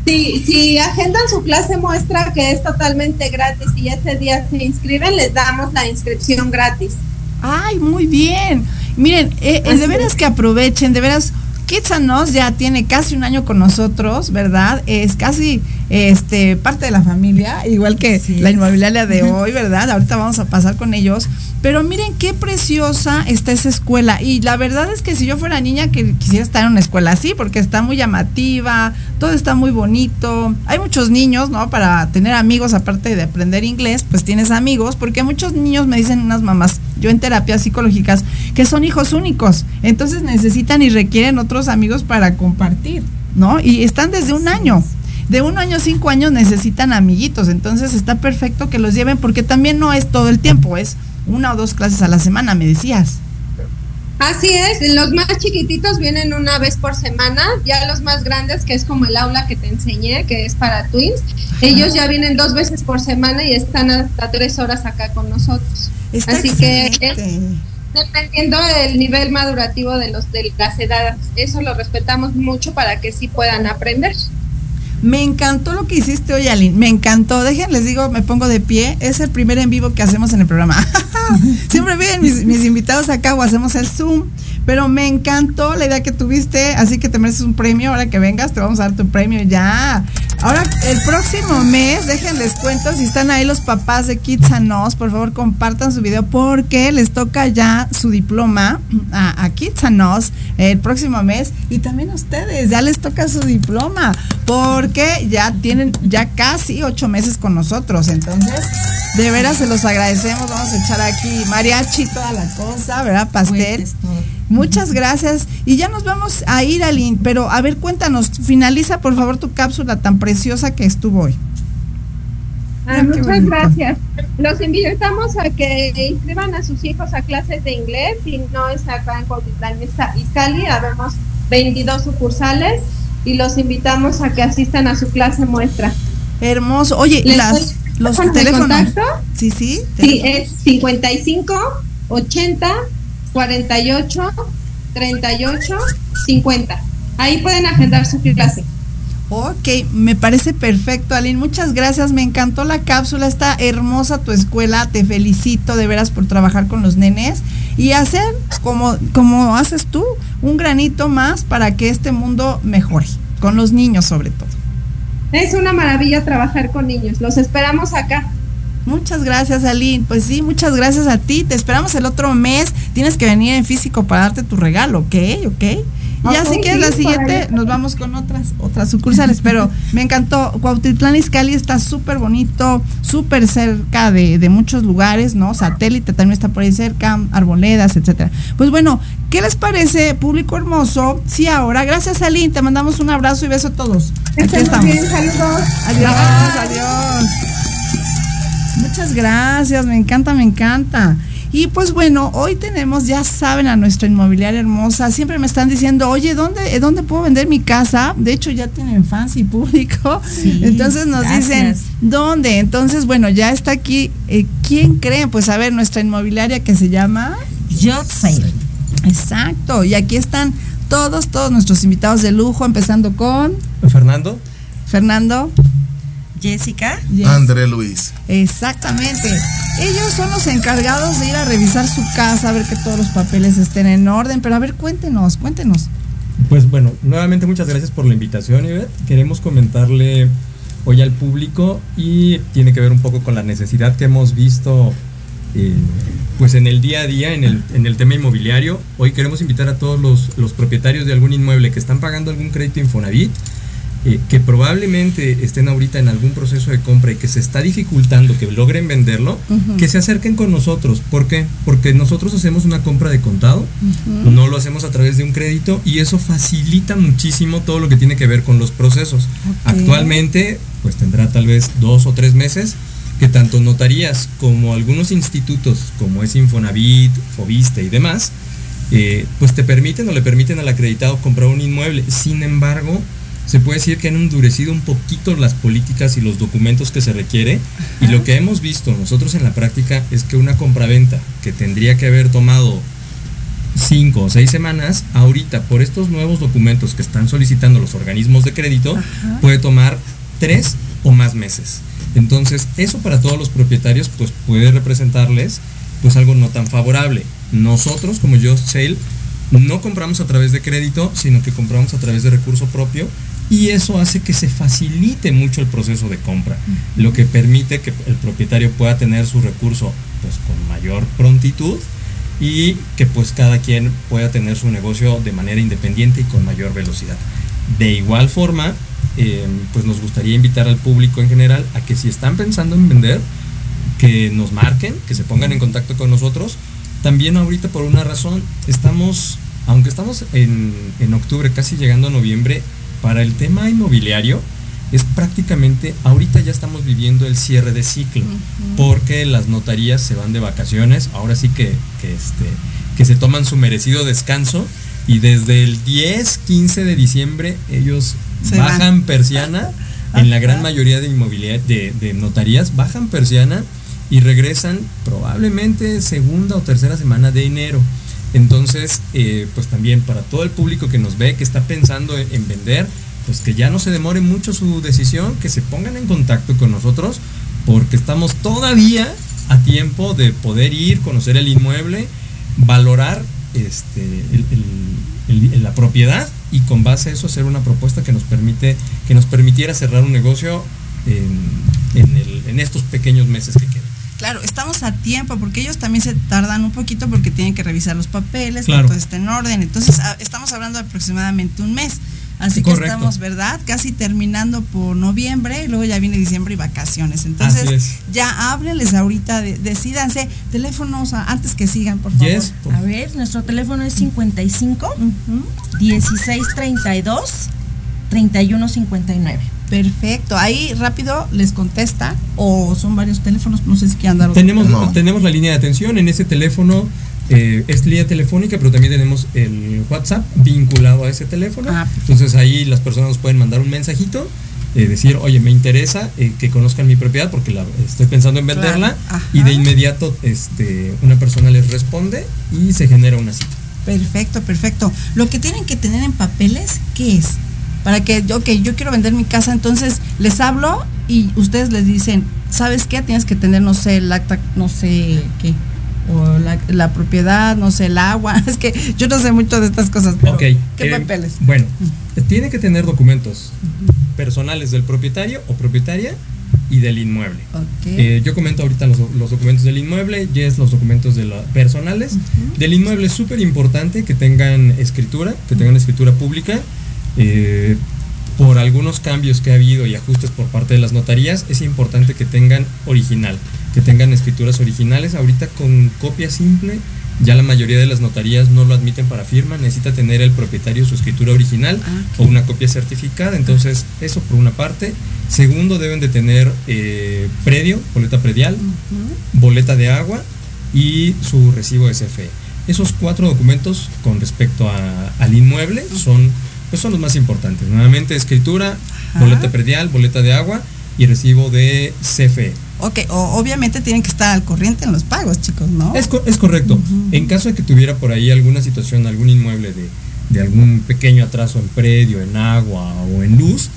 Sí, si agendan su clase muestra que es totalmente gratis y ese día se inscriben, les damos la inscripción gratis. Ay, muy bien. Miren, eh, eh de veras que aprovechen, de veras. Kids ya tiene casi un año con nosotros, ¿verdad? Es casi este parte de la familia, igual que la inmobiliaria de hoy, ¿verdad? Ahorita vamos a pasar con ellos. Pero miren qué preciosa está esa escuela. Y la verdad es que si yo fuera niña, que quisiera estar en una escuela así, porque está muy llamativa, todo está muy bonito. Hay muchos niños, ¿no? Para tener amigos, aparte de aprender inglés, pues tienes amigos, porque muchos niños me dicen unas mamás, yo en terapias psicológicas, que son hijos únicos. Entonces necesitan y requieren otros amigos para compartir, ¿no? Y están desde un año de un año a cinco años necesitan amiguitos, entonces está perfecto que los lleven porque también no es todo el tiempo, es una o dos clases a la semana, me decías. Así es, los más chiquititos vienen una vez por semana, ya los más grandes, que es como el aula que te enseñé, que es para twins, ellos ya vienen dos veces por semana y están hasta tres horas acá con nosotros. Así que dependiendo del nivel madurativo de los de las edades, eso lo respetamos mucho para que sí puedan aprender. Me encantó lo que hiciste hoy, Aline. Me encantó. Dejen, les digo, me pongo de pie. Es el primer en vivo que hacemos en el programa. Siempre vienen mis, mis, invitados acá o hacemos el Zoom. Pero me encantó la idea que tuviste. Así que te mereces un premio. Ahora que vengas, te vamos a dar tu premio ya. Ahora, el próximo mes, déjenles cuento, si están ahí los papás de Kids and Us, por favor compartan su video porque les toca ya su diploma a, a Kids and Us el próximo mes y también a ustedes, ya les toca su diploma porque ya tienen ya casi ocho meses con nosotros, entonces de veras se los agradecemos, vamos a echar aquí mariachi, toda la cosa, ¿verdad? Pastel. Muchas gracias. Y ya nos vamos a ir, Aline, pero a ver, cuéntanos, finaliza por favor tu cápsula tan preciosa que estuvo hoy. Ah, muchas gracias. Los invitamos a que inscriban a sus hijos a clases de inglés. Si no es acá en Cuautitlán Izcalli, habemos 22 sucursales y los invitamos a que asistan a su clase muestra. Hermoso. Oye, las, los teléfonos. Contacto? Sí, sí. Sí, es 55 80 48 38 50. Ahí pueden agendar su clase. Ok, me parece perfecto, Aline. Muchas gracias, me encantó la cápsula, está hermosa tu escuela, te felicito de veras por trabajar con los nenes y hacer como, como haces tú, un granito más para que este mundo mejore, con los niños sobre todo. Es una maravilla trabajar con niños, los esperamos acá. Muchas gracias, Aline. Pues sí, muchas gracias a ti. Te esperamos el otro mes. Tienes que venir en físico para darte tu regalo, ¿ok? ¿Ok? Y así que la siguiente nos vamos con otras otras sucursales, pero me encantó. Cuautitlán Izcalli está súper bonito, súper cerca de, de, muchos lugares, ¿no? Satélite también está por ahí cerca, arboledas, etcétera. Pues bueno, ¿qué les parece, público hermoso? Sí, ahora, gracias Aline, te mandamos un abrazo y beso a todos. Aquí estamos. Bien, saludos. Adiós, adiós. Muchas gracias, me encanta, me encanta. Y pues bueno, hoy tenemos, ya saben, a nuestra inmobiliaria hermosa. Siempre me están diciendo, oye, ¿dónde, ¿dónde puedo vender mi casa? De hecho, ya tienen fans y público. Entonces nos dicen, ¿dónde? Entonces, bueno, ya está aquí. Eh, ¿Quién cree? Pues a ver, nuestra inmobiliaria que se llama Sale. Exacto. Y aquí están todos, todos nuestros invitados de lujo, empezando con Fernando. Fernando. Jessica. André Luis. Exactamente. Ellos son los encargados de ir a revisar su casa, a ver que todos los papeles estén en orden. Pero a ver, cuéntenos, cuéntenos. Pues bueno, nuevamente muchas gracias por la invitación, Ivette. Queremos comentarle hoy al público y tiene que ver un poco con la necesidad que hemos visto eh, pues en el día a día, en el, en el tema inmobiliario. Hoy queremos invitar a todos los, los propietarios de algún inmueble que están pagando algún crédito Infonavit eh, que probablemente estén ahorita en algún proceso de compra y que se está dificultando que logren venderlo, que se acerquen con nosotros. ¿Por qué? Porque nosotros hacemos una compra de contado, no lo hacemos a través de un crédito y eso facilita muchísimo todo lo que tiene que ver con los procesos. Actualmente, pues tendrá tal vez dos o tres meses que tanto notarías como algunos institutos como es Infonavit, Fobiste y demás, eh, pues te permiten o le permiten al acreditado comprar un inmueble. Sin embargo, se puede decir que han endurecido un poquito las políticas y los documentos que se requiere. Y lo que hemos visto nosotros en la práctica es que una compraventa que tendría que haber tomado cinco o seis semanas, ahorita por estos nuevos documentos que están solicitando los organismos de crédito, puede tomar tres o más meses. Entonces, eso para todos los propietarios pues puede representarles pues algo no tan favorable. Nosotros como Just Sale no compramos a través de crédito, sino que compramos a través de recurso propio y eso hace que se facilite mucho el proceso de compra, lo que permite que el propietario pueda tener su recurso pues con mayor prontitud y que pues cada quien pueda tener su negocio de manera independiente y con mayor velocidad. De igual forma, eh, pues nos gustaría invitar al público en general a que si están pensando en vender, que nos marquen, que se pongan en contacto con nosotros. También ahorita por una razón, estamos, aunque estamos en, en octubre, casi llegando a noviembre, para el tema inmobiliario, es prácticamente, ahorita ya estamos viviendo el cierre de ciclo, porque las notarías se van de vacaciones, ahora sí que, que, este, que se toman su merecido descanso y desde el 10, 15 de diciembre ellos bajan persiana, en la gran mayoría de inmobiliaria, de, de notarías, bajan persiana y regresan probablemente segunda o tercera semana de enero. Entonces, eh, pues también para todo el público que nos ve, que está pensando en, vender, pues que ya no se demore mucho su decisión, que se pongan en contacto con nosotros, porque estamos todavía a tiempo de poder ir, conocer el inmueble, valorar este, la propiedad y con base a eso hacer una propuesta que nos permite, que nos permitiera cerrar un negocio en estos pequeños meses que quedan. Claro, estamos a tiempo porque ellos también se tardan un poquito porque tienen que revisar los papeles, que todo esté en orden. Entonces, estamos hablando de aproximadamente un mes. Así que estamos, ¿verdad? Casi terminando por noviembre y luego ya viene diciembre y vacaciones. Entonces, ya háblenles ahorita, decidanse. Teléfonos antes que sigan, por favor. A ver, nuestro teléfono es 55 1632 3159. Perfecto, ahí rápido les contesta o son varios teléfonos, no sé si quieran dar tenemos, tenemos la línea de atención, en ese teléfono eh, es línea telefónica, pero también tenemos el WhatsApp vinculado a ese teléfono. Ah, Entonces ahí las personas nos pueden mandar un mensajito, eh, decir, oye, me interesa eh, que conozcan mi propiedad porque la, estoy pensando en venderla y de inmediato este, una persona les responde y se genera una cita. Perfecto, perfecto. Lo que tienen que tener en papeles, ¿qué es? Para que, ok, yo quiero vender mi casa, entonces les hablo y ustedes les dicen, ¿sabes qué? Tienes que tener, no sé, el acta, no sé qué, o la, propiedad, no sé, el agua, es que yo no sé mucho de estas cosas, pero ¿qué eh, papeles? Bueno, tiene que tener documentos personales del propietario o propietaria y del inmueble. Eh, yo comento ahorita los, documentos del inmueble, es los documentos de personales. Del inmueble es súper importante que tengan escritura, que tengan escritura pública eh, por algunos cambios que ha habido y ajustes por parte de las notarías, es importante que tengan original, que tengan escrituras originales. Ahorita con copia simple, ya la mayoría de las notarías no lo admiten para firma, necesita tener el propietario su escritura original ah, o una copia certificada. Entonces, eso por una parte. Segundo, deben de tener eh, predio, boleta predial, boleta de agua y su recibo de CFE. Esos cuatro documentos con respecto al inmueble son pues son los más importantes. Nuevamente, escritura, boleta predial, boleta de agua y recibo de CFE. Ok, obviamente tienen que estar al corriente en los pagos, chicos, ¿no? Es, es correcto. En caso de que tuviera por ahí alguna situación, algún inmueble de, de algún pequeño atraso en predio, en agua o en luz,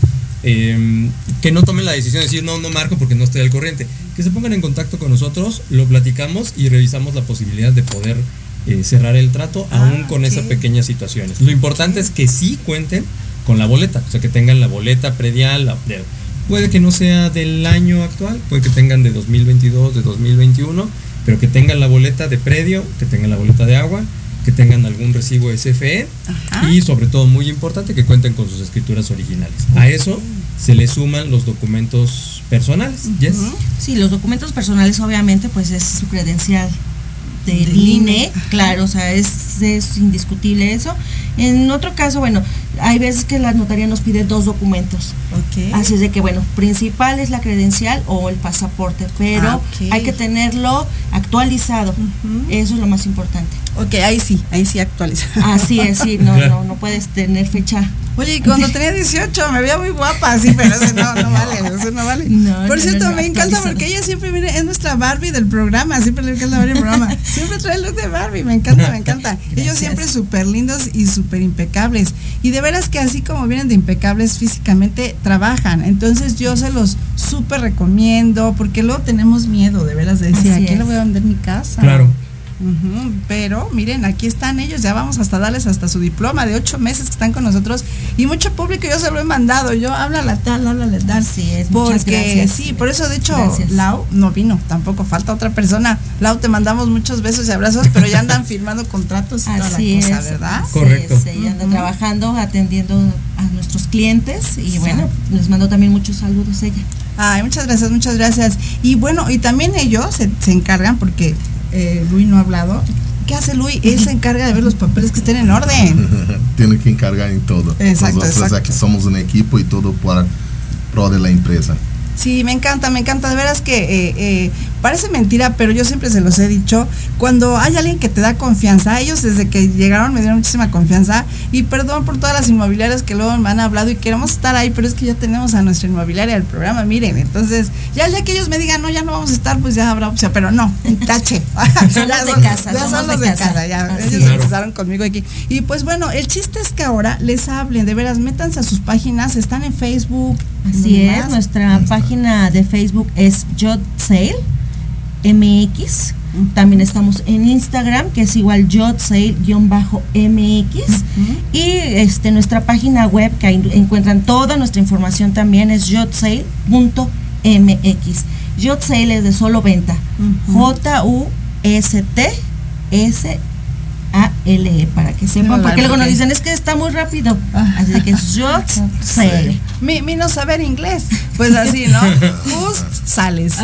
em, que no tomen la decisión de decir, no, no marco porque no estoy al corriente. Que se pongan en contacto con nosotros, lo platicamos y revisamos la posibilidad de poder eh, cerrar el trato ah, aún con esas pequeñas situaciones. Lo importante es que sí cuenten con la boleta, o sea, que tengan la boleta predial, puede que no sea del año actual, puede que tengan de 2022, de 2021, pero que tengan la boleta de predio, que tengan la boleta de agua, que tengan algún recibo SFE y sobre todo muy importante que cuenten con sus escrituras originales. A eso se le suman los documentos personales. Sí, los documentos personales obviamente pues es su credencial del INE, claro, o sea, es, indiscutible eso. En otro caso, bueno, hay veces que la notaría nos pide dos documentos. Así es de que, bueno, principal es la credencial o el pasaporte, pero ah, hay que tenerlo actualizado. Eso es lo más importante. Ok, ahí sí, ahí sí actualiza. Así es, sí, no, no, no puedes tener fecha. Oye, cuando tenía 18 me veía muy guapa, sí, pero eso no, no vale, eso no vale. Por cierto, me encanta porque ella siempre viene, es nuestra Barbie del programa, siempre le encanta Barbie el programa. Siempre trae el look de Barbie, me encanta, me encanta. Ellos siempre súper lindos y súper impecables. Y de veras que así como vienen de impecables físicamente, trabajan. Entonces yo se los súper recomiendo porque luego tenemos miedo, de veras, de decir, ¿a quién le voy a vender mi casa? Claro pero miren, aquí están ellos, ya vamos hasta darles hasta su diploma de ocho meses que están con nosotros y mucho público yo se lo he mandado, yo la tal, háblale tal. Sí, es porque sí, por eso de hecho Lau no vino, tampoco falta otra persona. Lau te mandamos muchos besos y abrazos, pero ya andan firmando contratos y Así toda la cosa, ¿verdad? Correcto. Sí, andan trabajando, atendiendo a nuestros clientes y bueno, les mando también muchos saludos ella. Ay, muchas gracias, muchas gracias. Y bueno, y también ellos se, se encargan porque eh, Luis no ha hablado. ¿Qué hace Luis? Él se encarga de ver los papeles que estén en orden. Tiene que encargar en todo. Exacto, Nosotros exacto. aquí somos un equipo y todo por pro de la empresa. Sí, me encanta, me encanta. De veras que eh, eh, parece mentira, pero yo siempre se los he dicho. Cuando hay alguien que te da confianza, ellos desde que llegaron me dieron muchísima confianza. Y perdón por todas las inmobiliarias que luego me han hablado y queremos estar ahí, pero es que ya tenemos a nuestra inmobiliaria del programa, miren. Entonces, ya el día que ellos me digan, no, ya no vamos a estar, pues ya habrá opción. Pero no, tache. son los de casa. Ya son los de casa, ya. ellos empezaron conmigo aquí. Y pues bueno, el chiste es que ahora les hablen, de veras, métanse a sus páginas, están en Facebook. Así es, nuestra página de Facebook es Jot Sale MX. También estamos en Instagram, que es igual jotsale-mx. Y este, nuestra página web, que ahí encuentran toda nuestra información también, es jotsale.mx. Jotsale es de solo venta. J-U-S-T-S a-L-E, para que sepan, porque luego nos dicen, es que está muy rápido. Así de que Jot Sale. Mi, mi no saber inglés, pues así, ¿no? Just sales.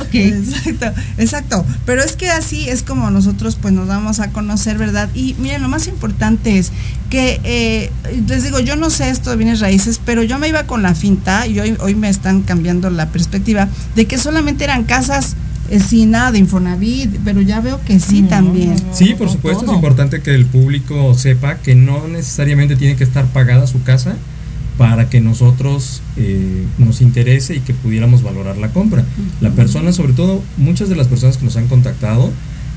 Okay. Exacto, exacto. Pero es que así es como nosotros pues nos vamos a conocer, ¿verdad? Y miren, lo más importante es que, eh, les digo, yo no sé esto de bienes raíces, pero yo me iba con la finta y hoy, hoy me están cambiando la perspectiva de que solamente eran casas sin nada de Infonavit, pero ya veo que sí también. Sí, por supuesto, es importante que el público sepa que no necesariamente tiene que estar pagada su casa para que nosotros eh, nos interese y que pudiéramos valorar la compra. La persona, sobre todo, muchas de las personas que nos han contactado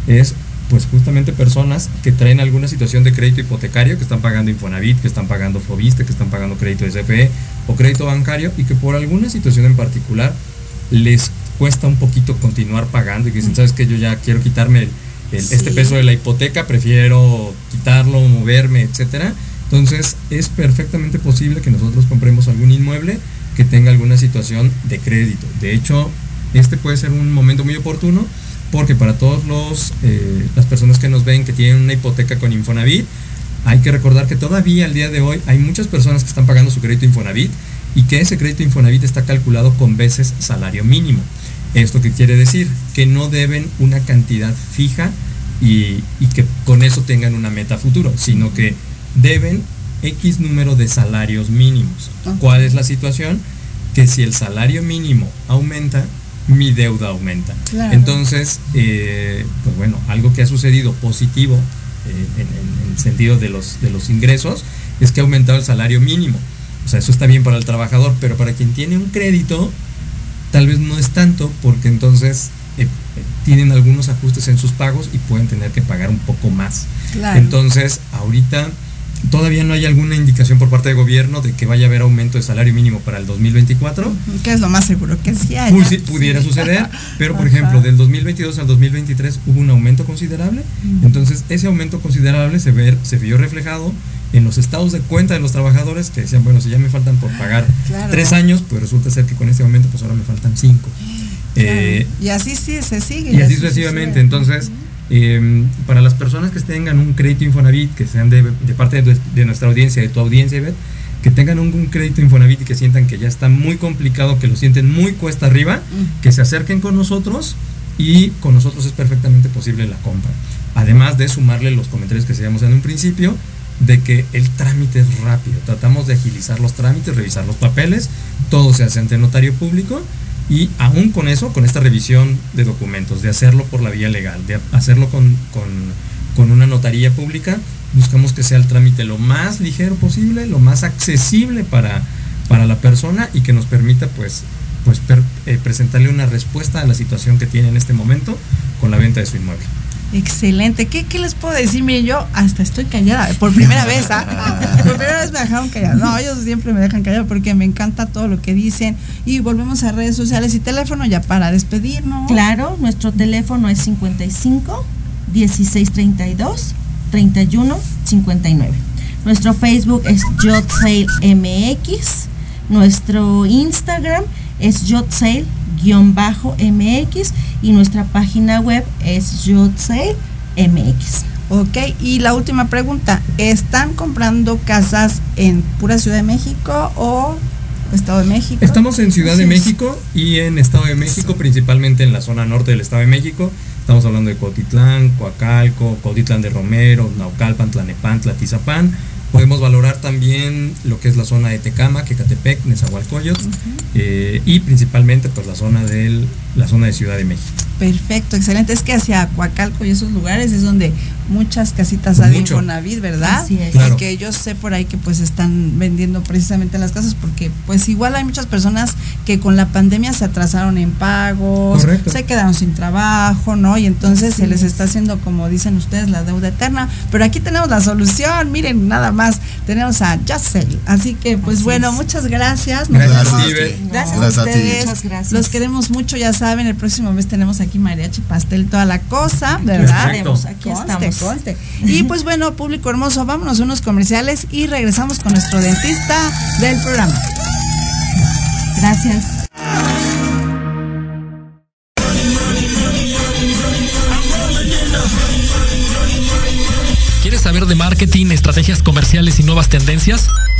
es pues justamente personas que traen alguna situación de crédito hipotecario, que están pagando Infonavit, que están pagando Fobiste, que están pagando crédito SFE o crédito bancario y que por alguna situación en particular les cuesta un poquito continuar pagando y que dicen, sabes que yo ya quiero quitarme este peso de la hipoteca, prefiero quitarlo, moverme, etcétera. Entonces es perfectamente posible que nosotros compremos algún inmueble que tenga alguna situación de crédito. De hecho, este puede ser un momento muy oportuno porque para todos los eh, las personas que nos ven que tienen una hipoteca con Infonavit, hay que recordar que todavía al día de hoy hay muchas personas que están pagando su crédito Infonavit y que ese crédito Infonavit está calculado con veces salario mínimo. ¿Esto qué quiere decir? Que no deben una cantidad fija y, que con eso tengan una meta futuro, sino que deben X número de salarios mínimos. ¿Cuál es la situación? Que si el salario mínimo aumenta, mi deuda aumenta. Entonces, eh, pues bueno, algo que ha sucedido positivo eh, en, el sentido de los, de los ingresos es que ha aumentado el salario mínimo. O sea, eso está bien para el trabajador, pero para quien tiene un crédito, tal vez no es tanto porque entonces eh, tienen algunos ajustes en sus pagos y pueden tener que pagar un poco más. Entonces, ahorita todavía no hay alguna indicación por parte del gobierno de que vaya a haber aumento de salario mínimo para el 2024. Que es lo más seguro que sí hay. pudiera suceder, pero por ejemplo, del 2022 al 2023 hubo un aumento considerable. Entonces, ese aumento considerable se, ve, se vio reflejado en los estados de cuenta de los trabajadores que decían, bueno, si ya me faltan por pagar tres años, pues resulta ser que con este aumento, pues ahora me faltan cinco. Eh, y así sí se sigue. Y, así sucesivamente. Entonces, em, para las personas que tengan un crédito Infonavit, que sean de, parte de, nuestra audiencia, de tu audiencia, que tengan un, crédito Infonavit y que sientan que ya está muy complicado, que lo sienten muy cuesta arriba, que se acerquen con nosotros y con nosotros es perfectamente posible la compra. Además de sumarle los comentarios que hacíamos en un principio, de que el trámite es rápido. Tratamos de agilizar los trámites, revisar los papeles, todo se hace ante notario público y aún con eso, con esta revisión de documentos, de hacerlo por la vía legal, de hacerlo con, con una notaría pública, buscamos que sea el trámite lo más ligero posible, lo más accesible para, para la persona y que nos permita pues, pues eh, presentarle una respuesta a la situación que tiene en este momento con la venta de su inmueble. Excelente. ¿Qué, les puedo decir? Mire, yo hasta estoy callada. Por primera vez, ¿ah? Por primera vez me dejaron callada. No, ellos siempre me dejan callada porque me encanta todo lo que dicen. Y volvemos a redes sociales y teléfono ya para despedirnos. Claro, nuestro teléfono es 55 1632 3159. Nuestro Facebook es JotSaleMX. Nuestro Instagram es JotSale-MX y nuestra página web es JotSaleMX. Ok, y la última pregunta, ¿están comprando casas en pura Ciudad de México o Estado de México? Estamos en Ciudad de México y en Estado de México, principalmente en la zona norte del Estado de México. Estamos hablando de Cotitlán, Coacalco, Cotitlán de Romero, Naucalpan, Tlanepantla, Tizapán. Podemos valorar también lo que es la zona de Tecama, Quecatepec, Nezahualcóyotl eh, y principalmente pues la zona del la zona de Ciudad de México. Perfecto, excelente. Es que hacia Coacalco y esos lugares es donde muchas casitas hay en Conavit, ¿verdad? Así es. Porque yo sé por ahí que pues están vendiendo precisamente las casas porque pues igual hay muchas personas que con la pandemia se atrasaron en pagos, se quedaron sin trabajo, ¿no? Y entonces se les está haciendo, como dicen ustedes, la deuda eterna. Pero aquí tenemos la solución, miren, nada más, tenemos a Yacel. Así que pues bueno, muchas gracias. Gracias, gracias, a ustedes. Muchas gracias. Los queremos mucho, ya saben, el próximo mes tenemos aquí mariachi, pastel, toda la cosa, ¿verdad? Aquí estamos. Y pues bueno, público hermoso, vámonos a unos comerciales y regresamos con nuestro dentista del programa. Gracias. ¿Quieres saber de marketing, estrategias comerciales y nuevas tendencias?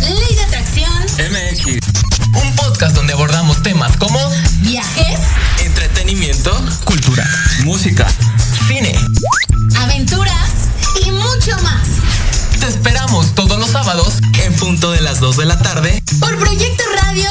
Ley de Atracción. MX. Un podcast donde abordamos temas como viajes, entretenimiento, cultura, música, cine, aventuras. Y mucho más. Te esperamos todos los sábados en punto de las 2 de la tarde. Por Proyecto Radio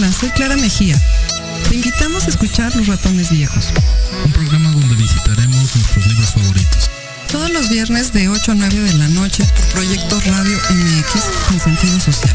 Hola, soy Clara Mejía. Te invitamos a escuchar Los Ratones Viejos. Un programa donde visitaremos nuestros libros favoritos. Todos los viernes de 8 a 9 de la noche por Proyecto Radio MX con sentido social.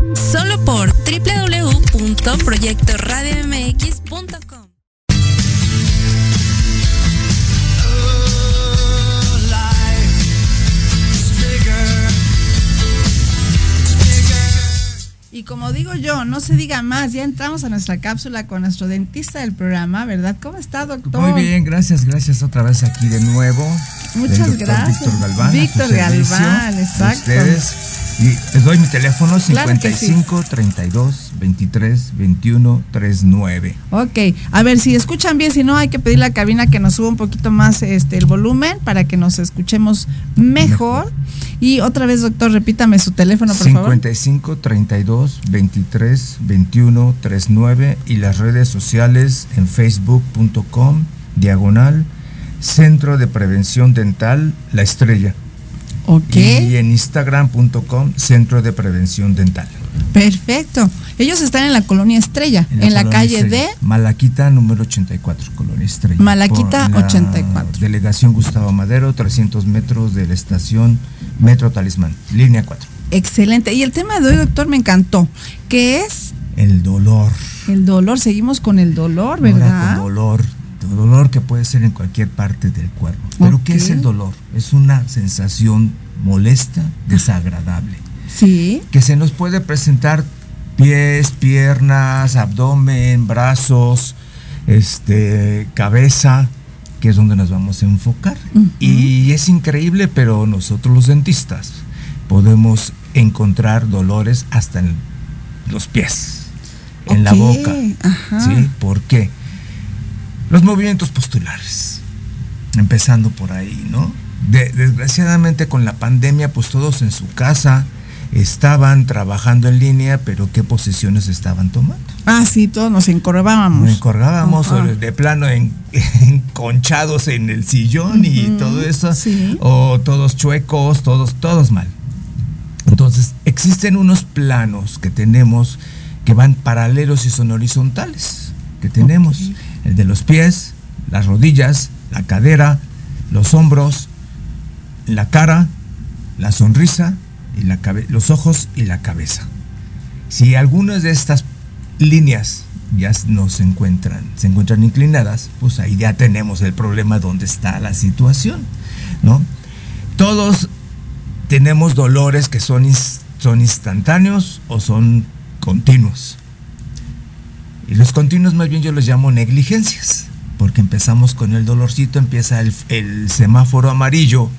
Solo por www.proyectoradiomx.com. Y como digo yo, no se diga más, ya entramos a nuestra cápsula con nuestro dentista del programa, ¿verdad? ¿Cómo está, doctor? Muy bien, gracias, gracias otra vez aquí de nuevo. Muchas gracias. Víctor Galván. Víctor Galván, exacto. Ustedes. Y les doy mi teléfono Claro que sí. 55 32 23 21 39. Ok, a ver si escuchan bien, si no hay que pedir a la cabina que nos suba un poquito más este el volumen para que nos escuchemos mejor. Y otra vez, doctor, repítame su teléfono, por 55 32 23 21 39 y las redes sociales en facebook.com diagonal Centro de Prevención Dental La Estrella. Ok. Y en instagram.com Centro de Prevención Dental. Perfecto. Ellos están en la colonia Estrella, en la, calle de Malaquita número 84, colonia Estrella. Malaquita 84. Delegación Gustavo Madero, 300 metros de la estación Metro Talismán, línea 4. Excelente. Y el tema de hoy, doctor, me encantó, que es el dolor. El dolor, seguimos con el dolor, ¿verdad? con dolor, dolor que puede ser en cualquier parte del cuerpo. Pero ¿qué es el dolor? Es una sensación molesta, desagradable. Sí. Que se nos puede presentar pies, piernas, abdomen, brazos, este, cabeza, que es donde nos vamos a enfocar. Y es increíble, pero nosotros los dentistas podemos encontrar dolores hasta en los pies, en la boca. ¿Sí? ¿Por qué? Los movimientos postulares, empezando por ahí, ¿no? desgraciadamente con la pandemia, pues todos en su casa estaban trabajando en línea, pero ¿qué posiciones estaban tomando? Ah, sí, todos nos encorvábamos. Nos encorvábamos de plano enconchados en el sillón y todo eso, o todos chuecos, todos, todos mal. Entonces, existen unos planos que tenemos que van paralelos y son horizontales, que tenemos el de los pies, las rodillas, la cadera, los hombros, la cara, la sonrisa y la los ojos y la cabeza. Si algunas de estas líneas ya no se encuentran, se encuentran inclinadas, pues ahí ya tenemos el problema donde está la situación, ¿no? Todos tenemos dolores que son, son instantáneos o son continuos. Y los continuos más bien yo los llamo negligencias, porque empezamos con el dolorcito, empieza el, semáforo amarillo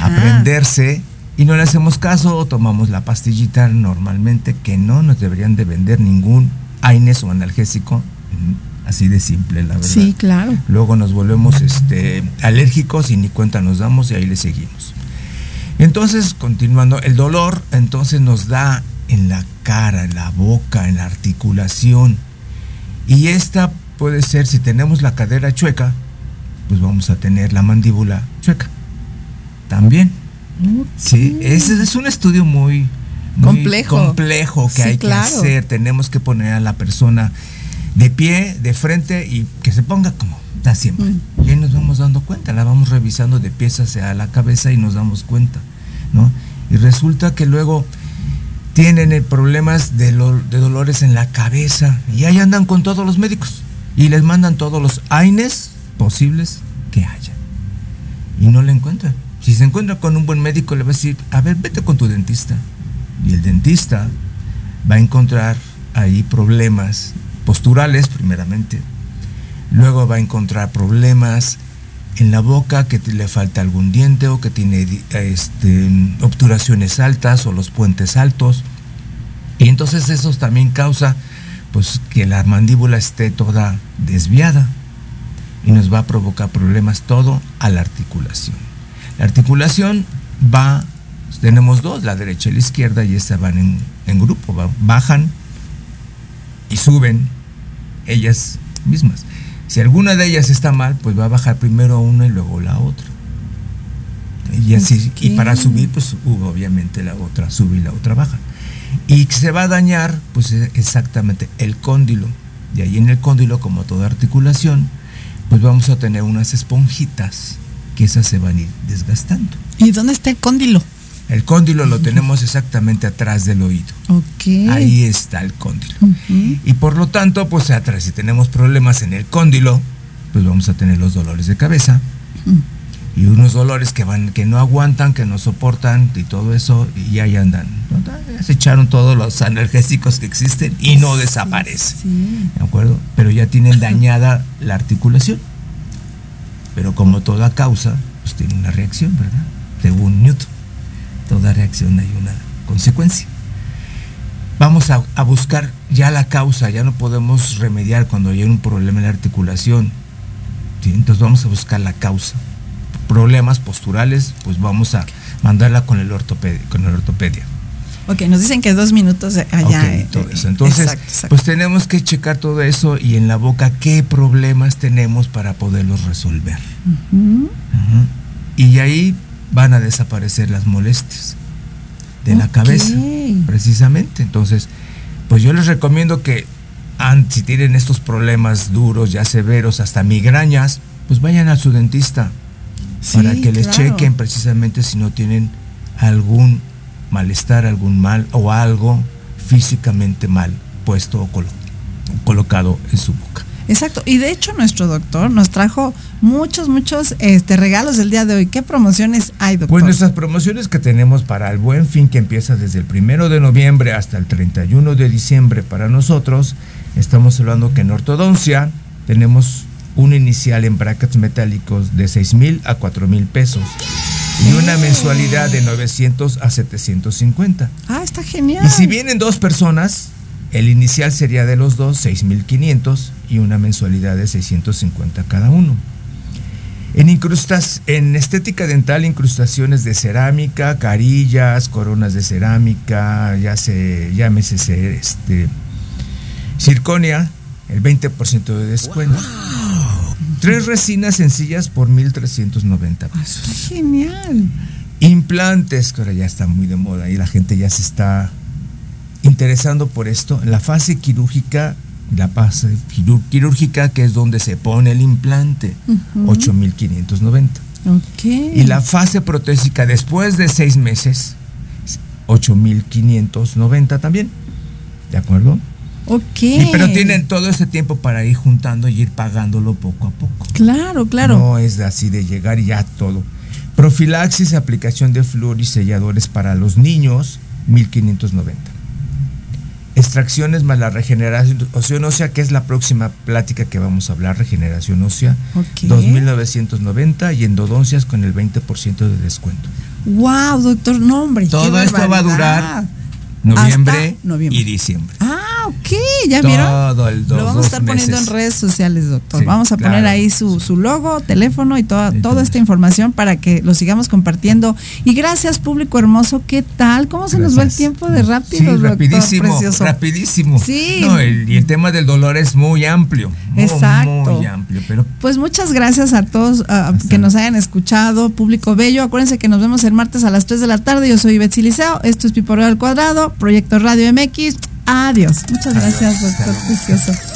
a prenderse y no le hacemos caso o tomamos la pastillita normalmente que no nos deberían de vender ningún AINES o analgésico, mm, así de simple la verdad. Sí, claro. Luego nos volvemos este, alérgicos y ni cuenta nos damos y ahí le seguimos. Entonces, continuando, el dolor entonces nos da en la cara, en la boca, en la articulación, y esta puede ser, si tenemos la cadera chueca, pues vamos a tener la mandíbula chueca. También. Sí, ese es un estudio muy, complejo. complejo que hay que hacer. Tenemos que poner a la persona de pie, de frente y que se ponga como está siempre. Mm. Y ahí nos vamos dando cuenta, la vamos revisando de pies hacia la cabeza y nos damos cuenta, ¿no? Y resulta que luego tienen problemas de, dolores en la cabeza. Y ahí andan con todos los médicos. Y les mandan todos los AINES posibles que haya. Y no le encuentran. Si se encuentra con un buen médico le va a decir, a ver, vete con tu dentista y el dentista va a encontrar ahí problemas posturales primeramente, luego va a encontrar problemas en la boca, que le falta algún diente o que tiene este, obturaciones altas o los puentes altos. Y entonces eso también causa pues, que la mandíbula esté toda desviada y nos va a provocar problemas todo a la articulación. La articulación va, tenemos dos, la derecha y la izquierda, y estas van en, en grupo, bajan y suben ellas mismas. Si alguna de ellas está mal, pues va a bajar primero una y luego la otra. Y así, y para subir, pues obviamente la otra sube y la otra baja. Y se va a dañar, pues exactamente el cóndilo. Y ahí en el cóndilo, como toda articulación, pues vamos a tener unas esponjitas que esas se van a ir desgastando. ¿Y dónde está el cóndilo? El cóndilo lo tenemos exactamente atrás del oído. Ahí está el cóndilo. Y por lo tanto, pues atrás, si tenemos problemas en el cóndilo, pues vamos a tener los dolores de cabeza. Y unos dolores que van, que no aguantan, que no soportan y todo eso, y ahí andan. Se echaron todos los analgésicos que existen y no desaparece. ¿De acuerdo? Pero ya tienen dañada la articulación. Pero como toda causa, pues tiene una reacción, ¿verdad? Según Newton toda reacción hay una consecuencia. vamos a, buscar ya la causa, ya no podemos remediar cuando hay un problema en la articulación. Entonces vamos a buscar la causa. Problemas posturales, pues vamos a mandarla con el ortopedia. Con el ortopedia. Ok, nos dicen que dos minutos allá. Eh, todo eso. Entonces, pues tenemos que checar todo eso y en la boca qué problemas tenemos para poderlos resolver. Y ahí van a desaparecer las molestias de la cabeza, precisamente. Entonces, pues yo les recomiendo que si tienen estos problemas duros, ya severos, hasta migrañas, pues vayan a su dentista para que les chequen precisamente si no tienen algún malestar, algún mal o algo físicamente mal puesto o colocado en su boca. Exacto, y de hecho nuestro doctor nos trajo muchos, muchos este, regalos del día de hoy. ¿Qué promociones hay, doctor? Pues nuestras promociones que tenemos para el buen fin, que empieza desde el primero de noviembre hasta el 31 de diciembre para nosotros, estamos hablando que en ortodoncia tenemos un inicial en brackets metálicos de 6 mil a 4 mil pesos y una mensualidad de 900 a 750. Ah, está genial. Y si vienen dos personas, el inicial sería de los dos 6500 y una mensualidad de 650 cada uno. En incrustas, en estética dental, incrustaciones de cerámica, carillas, coronas de cerámica, ya se llámese este circonia, el 20% de descuento. Tres resinas sencillas por 1.390 pesos. Genial. Implantes, que ahora ya está muy de moda y la gente ya se está interesando por esto. La fase quirúrgica, la fase quirúrgica que es donde se pone el implante, 8.590. Y la fase protésica después de seis meses, 8.590 también. ¿De acuerdo? Ok. pero tienen todo ese tiempo para ir juntando y ir pagándolo poco a poco. Claro, claro. No es así de llegar y ya todo. Profilaxis, aplicación de flúor y selladores para los niños, 1590. Extracciones más la regeneración ósea, que es la próxima plática que vamos a hablar, regeneración ósea, 2990 y endodoncias con el 20% de descuento. Wow, doctor, nombre. Todo esto va a durar noviembre, y diciembre. Ah, ok, ya vieron. Todo el Lo vamos a estar poniendo en redes sociales, doctor. vamos a poner ahí su, su, logo, teléfono y toda, toda esta información para que lo sigamos compartiendo. Y gracias, público hermoso. ¿Qué tal? ¿Cómo se nos va el tiempo de rápido, sí, rapidísimo, Rapidísimo. Sí. y el tema del dolor es muy amplio. Exacto. Muy amplio, pero. Pues muchas gracias a todos que nos hayan escuchado, público bello. Acuérdense que nos vemos el martes a las 3 de la tarde. Yo soy Betsy Liceo. Esto es Piporeo al Cuadrado. Proyecto Radio MX. Adiós. Muchas gracias, doctor Precioso.